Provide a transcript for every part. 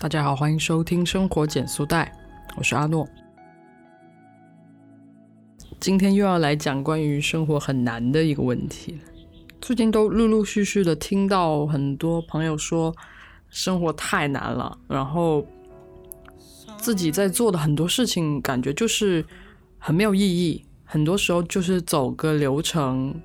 大家好，欢迎收听生活减速带，我是阿诺。今天又要来讲关于生活很难的一个问题最近都陆陆续续的听到很多朋友说生活太难了，然后自己在做的很多事情感觉就是很没有意义，很多时候就是走个流程，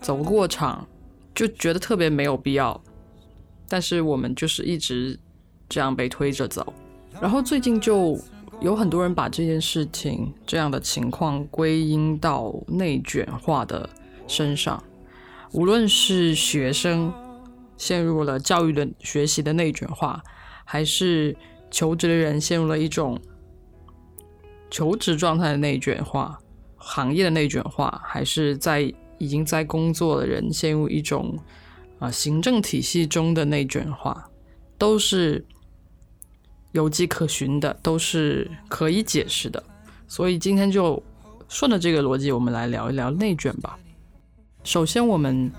走个过场，就觉得特别没有必要。但是我们就是一直。这样被推着走，然后最近就有很多人把这件事情这样的情况归因到内卷化的身上，无论是学生陷入了教育的学习的内卷化，还是求职的人陷入了一种求职状态的内卷化，行业的内卷化，还是在已经在工作的人陷入一种啊行政体系中的内卷化，都是。有迹可循的，都是可以解释的，所以今天就顺着这个逻辑，我们来聊一聊内卷吧。首先，我们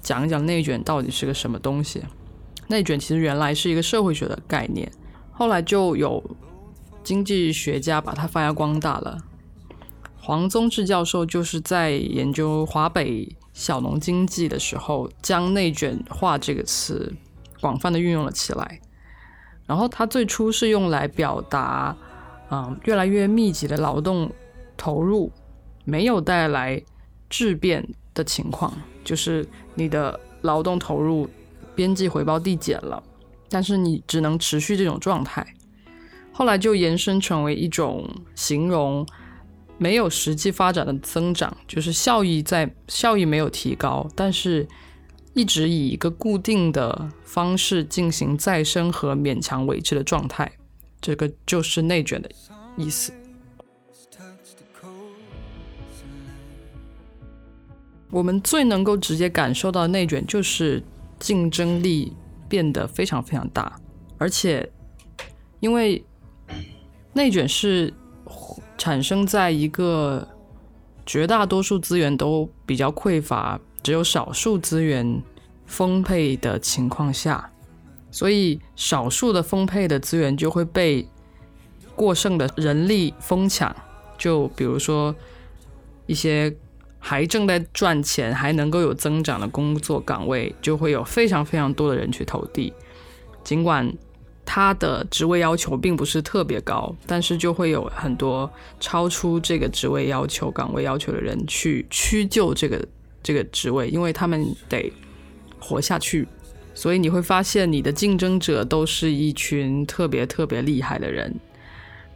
讲一讲内卷到底是个什么东西。内卷其实原来是一个社会学的概念，后来就有经济学家把它发扬光大了。黄宗智教授就是在研究华北小农经济的时候，将内卷化这个词广泛的运用了起来。然后它最初是用来表达，嗯，越来越密集的劳动投入没有带来质变的情况，就是你的劳动投入边际回报递减了，但是你只能持续这种状态。后来就延伸成为一种形容没有实际发展的增长，就是效益在效益没有提高，但是。一直以一个固定的方式进行再生和勉强维持的状态，这个就是内卷的意思。我们最能够直接感受到内卷，就是竞争力变得非常非常大，而且因为内卷是产生在一个绝大多数资源都比较匮乏。只有少数资源丰沛的情况下，所以少数的丰沛的资源就会被过剩的人力疯抢。就比如说一些还正在赚钱、还能够有增长的工作岗位，就会有非常非常多的人去投递。尽管他的职位要求并不是特别高，但是就会有很多超出这个职位要求、岗位要求的人去屈就这个。这个职位，因为他们得活下去，所以你会发现你的竞争者都是一群特别特别厉害的人。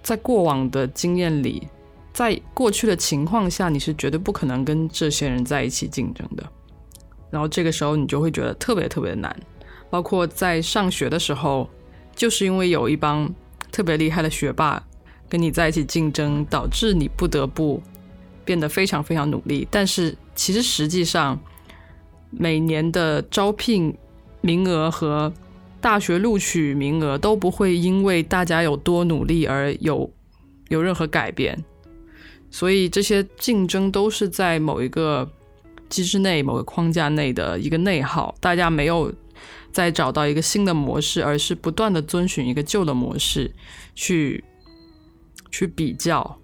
在过往的经验里，在过去的情况下，你是绝对不可能跟这些人在一起竞争的。然后这个时候，你就会觉得特别特别难。包括在上学的时候，就是因为有一帮特别厉害的学霸跟你在一起竞争，导致你不得不。变得非常非常努力，但是其实实际上，每年的招聘名额和大学录取名额都不会因为大家有多努力而有有任何改变，所以这些竞争都是在某一个机制内、某个框架内的一个内耗，大家没有再找到一个新的模式，而是不断的遵循一个旧的模式去去比较，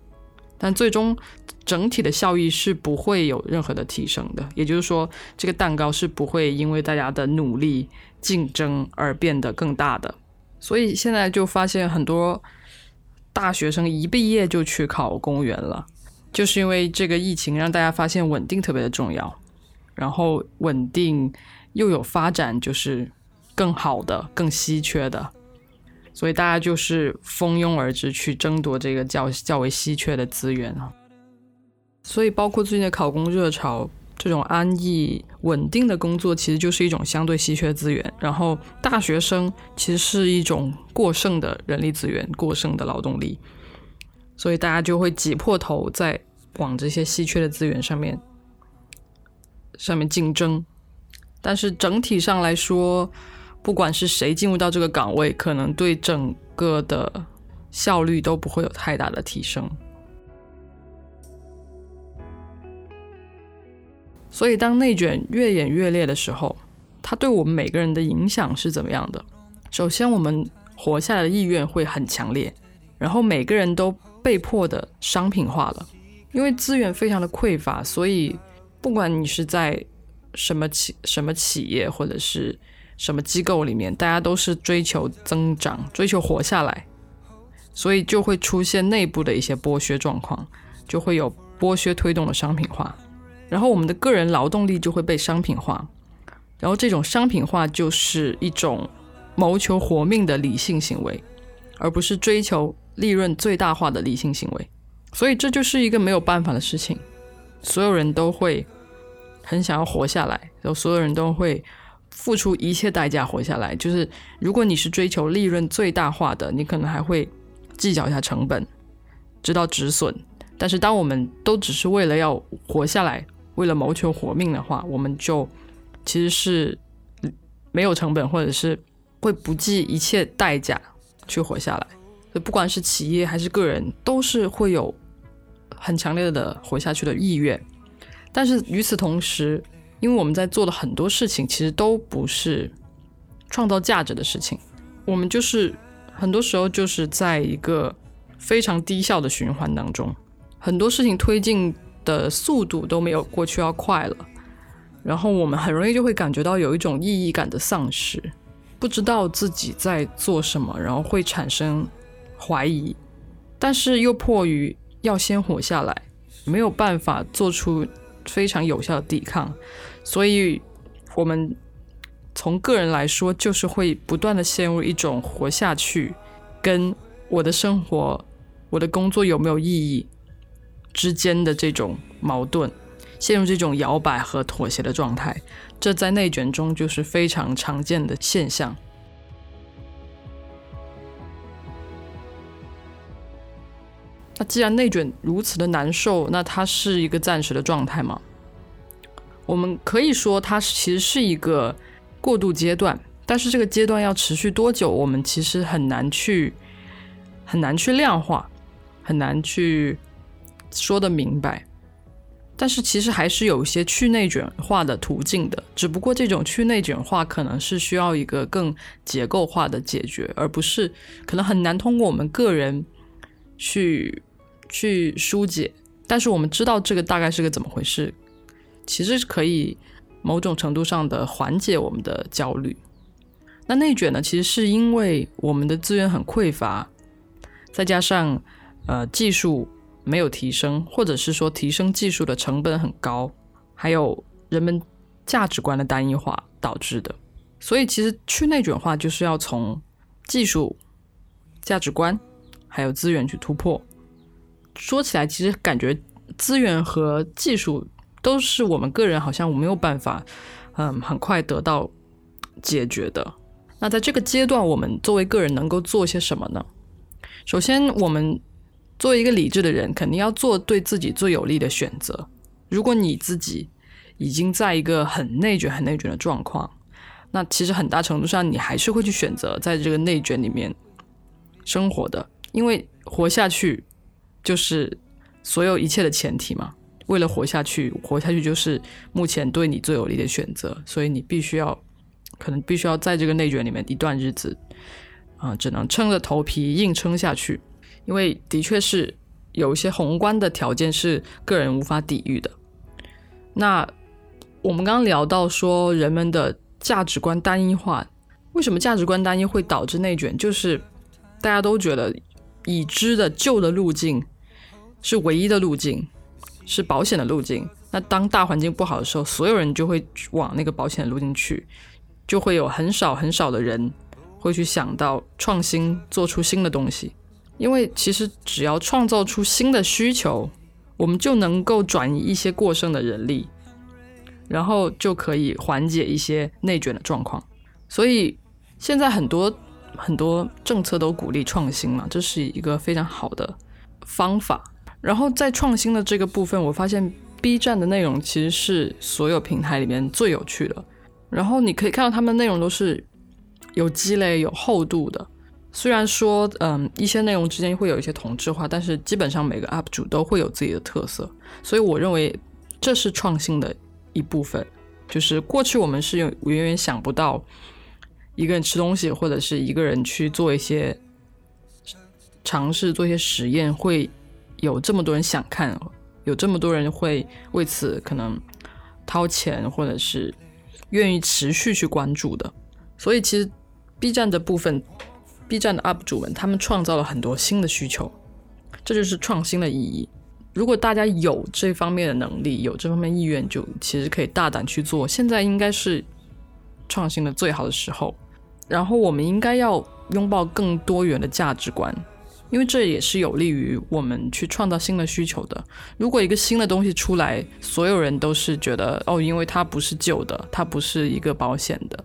但最终。整体的效益是不会有任何的提升的，也就是说，这个蛋糕是不会因为大家的努力竞争而变得更大的。所以现在就发现很多大学生一毕业就去考公务员了，就是因为这个疫情让大家发现稳定特别的重要，然后稳定又有发展就是更好的、更稀缺的，所以大家就是蜂拥而至去争夺这个较较为稀缺的资源啊。所以，包括最近的考公热潮，这种安逸稳定的工作，其实就是一种相对稀缺资源。然后，大学生其实是一种过剩的人力资源，过剩的劳动力。所以，大家就会挤破头在往这些稀缺的资源上面上面竞争。但是，整体上来说，不管是谁进入到这个岗位，可能对整个的效率都不会有太大的提升。所以，当内卷越演越烈的时候，它对我们每个人的影响是怎么样的？首先，我们活下来的意愿会很强烈，然后每个人都被迫的商品化了，因为资源非常的匮乏，所以不管你是在什么企什么企业或者是什么机构里面，大家都是追求增长，追求活下来，所以就会出现内部的一些剥削状况，就会有剥削推动的商品化，然后我们的个人劳动力就会被商品化，然后这种商品化就是一种。谋求活命的理性行为，而不是追求利润最大化的理性行为，所以这就是一个没有办法的事情。所有人都会很想要活下来，然后所有人都会付出一切代价活下来。就是如果你是追求利润最大化的，你可能还会计较一下成本，知道止损。但是当我们都只是为了要活下来，为了谋求活命的话，我们就其实是没有成本，或者是。会不计一切代价去活下来，所以不管是企业还是个人，都是会有很强烈的活下去的意愿。但是与此同时，因为我们在做的很多事情，其实都不是创造价值的事情，我们就是很多时候就是在一个非常低效的循环当中，很多事情推进的速度都没有过去要快了，然后我们很容易就会感觉到有一种意义感的丧失。不知道自己在做什么，然后会产生怀疑，但是又迫于要先活下来，没有办法做出非常有效的抵抗，所以我们从个人来说，就是会不断的陷入一种活下去跟我的生活、我的工作有没有意义之间的这种矛盾。陷入这种摇摆和妥协的状态，这在内卷中就是非常常见的现象。那既然内卷如此的难受，那它是一个暂时的状态吗？我们可以说它其实是一个过渡阶段，但是这个阶段要持续多久，我们其实很难去很难去量化，很难去说的明白。但是其实还是有一些去内卷化的途径的，只不过这种去内卷化可能是需要一个更结构化的解决，而不是可能很难通过我们个人去去疏解。但是我们知道这个大概是个怎么回事，其实是可以某种程度上的缓解我们的焦虑。那内卷呢，其实是因为我们的资源很匮乏，再加上呃技术。没有提升，或者是说提升技术的成本很高，还有人们价值观的单一化导致的。所以，其实去内卷化就是要从技术、价值观还有资源去突破。说起来，其实感觉资源和技术都是我们个人好像没有办法，嗯，很快得到解决的。那在这个阶段，我们作为个人能够做些什么呢？首先，我们。作为一个理智的人，肯定要做对自己最有利的选择。如果你自己已经在一个很内卷、很内卷的状况，那其实很大程度上你还是会去选择在这个内卷里面生活的，因为活下去就是所有一切的前提嘛。为了活下去，活下去就是目前对你最有利的选择，所以你必须要，可能必须要在这个内卷里面一段日子，啊，只能撑着头皮硬撑下去。因为的确是有一些宏观的条件是个人无法抵御的。那我们刚刚聊到说人们的价值观单一化，为什么价值观单一会导致内卷？就是大家都觉得已知的旧的路径是唯一的路径，是保险的路径。那当大环境不好的时候，所有人就会往那个保险的路径去，就会有很少很少的人会去想到创新，做出新的东西。因为其实只要创造出新的需求，我们就能够转移一些过剩的人力，然后就可以缓解一些内卷的状况。所以现在很多很多政策都鼓励创新嘛，这是一个非常好的方法。然后在创新的这个部分，我发现 B 站的内容其实是所有平台里面最有趣的。然后你可以看到他们的内容都是有积累、有厚度的。虽然说，嗯，一些内容之间会有一些同质化，但是基本上每个 UP 主都会有自己的特色，所以我认为这是创新的一部分。就是过去我们是远远想不到一个人吃东西，或者是一个人去做一些尝试、做一些实验，会有这么多人想看，有这么多人会为此可能掏钱，或者是愿意持续去关注的。所以，其实 B 站的部分，B 站的 UP 主们，他们创造了很多新的需求，这就是创新的意义。如果大家有这方面的能力，有这方面意愿，就其实可以大胆去做。现在应该是创新的最好的时候。然后我们应该要拥抱更多元的价值观，因为这也是有利于我们去创造新的需求的。如果一个新的东西出来，所有人都是觉得哦，因为它不是旧的，它不是一个保险的，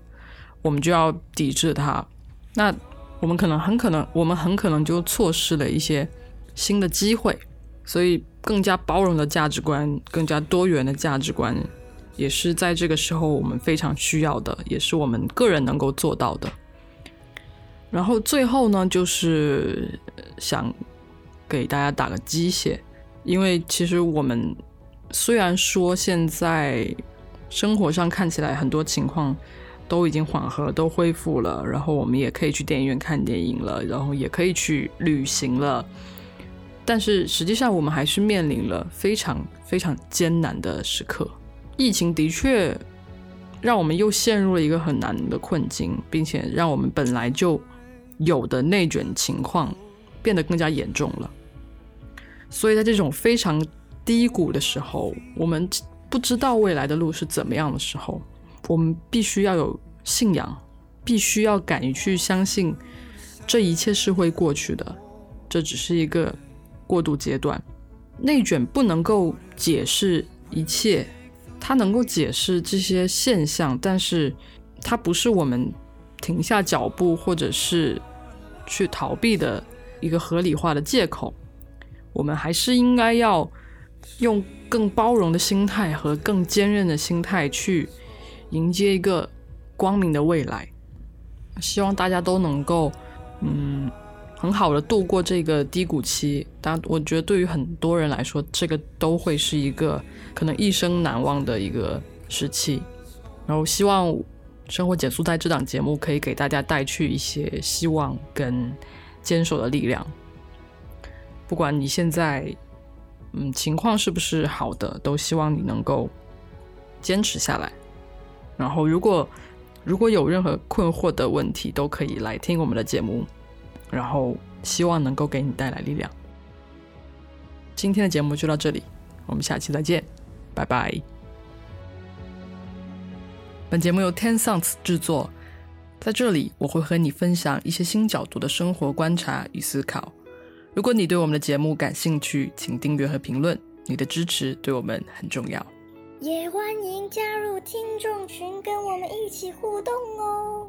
我们就要抵制它。那我们可能很可能，我们很可能就错失了一些新的机会。所以。更加包容的价值观，更加多元的价值观，也是在这个时候我们非常需要的，也是我们个人能够做到的。然后最后呢，就是想给大家打个鸡血，因为其实我们虽然说现在生活上看起来很多情况都已经缓和，都恢复了，然后我们也可以去电影院看电影了，然后也可以去旅行了。但是实际上，我们还是面临了非常非常艰难的时刻。疫情的确让我们又陷入了一个很难的困境，并且让我们本来就有的内卷情况变得更加严重了。所以在这种非常低谷的时候，我们不知道未来的路是怎么样的时候，我们必须要有信仰，必须要敢于去相信这一切是会过去的。这只是一个。过渡阶段，内卷不能够解释一切，它能够解释这些现象，但是它不是我们停下脚步或者是去逃避的一个合理化的借口。我们还是应该要用更包容的心态和更坚韧的心态去迎接一个光明的未来。希望大家都能够，嗯。很好的度过这个低谷期，但我觉得对于很多人来说，这个都会是一个可能一生难忘的一个时期。然后希望《生活减速带》这档节目可以给大家带去一些希望跟坚守的力量。不管你现在嗯情况是不是好的，都希望你能够坚持下来。然后如果如果有任何困惑的问题，都可以来听我们的节目。然后希望能够给你带来力量。今天的节目就到这里，我们下期再见，拜拜。本节目由 Ten Sounds 制作，在这里我会和你分享一些新角度的生活观察与思考。如果你对我们的节目感兴趣，请订阅和评论，你的支持对我们很重要。也欢迎加入听众群，跟我们一起互动哦。